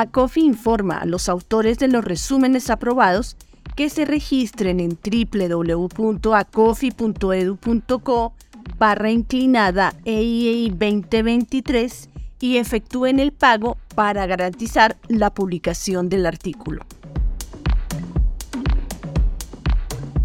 ACOFI informa a los autores de los resúmenes aprobados que se registren en www.acofi.edu.co barra inclinada EIEI 2023 y efectúen el pago para garantizar la publicación del artículo.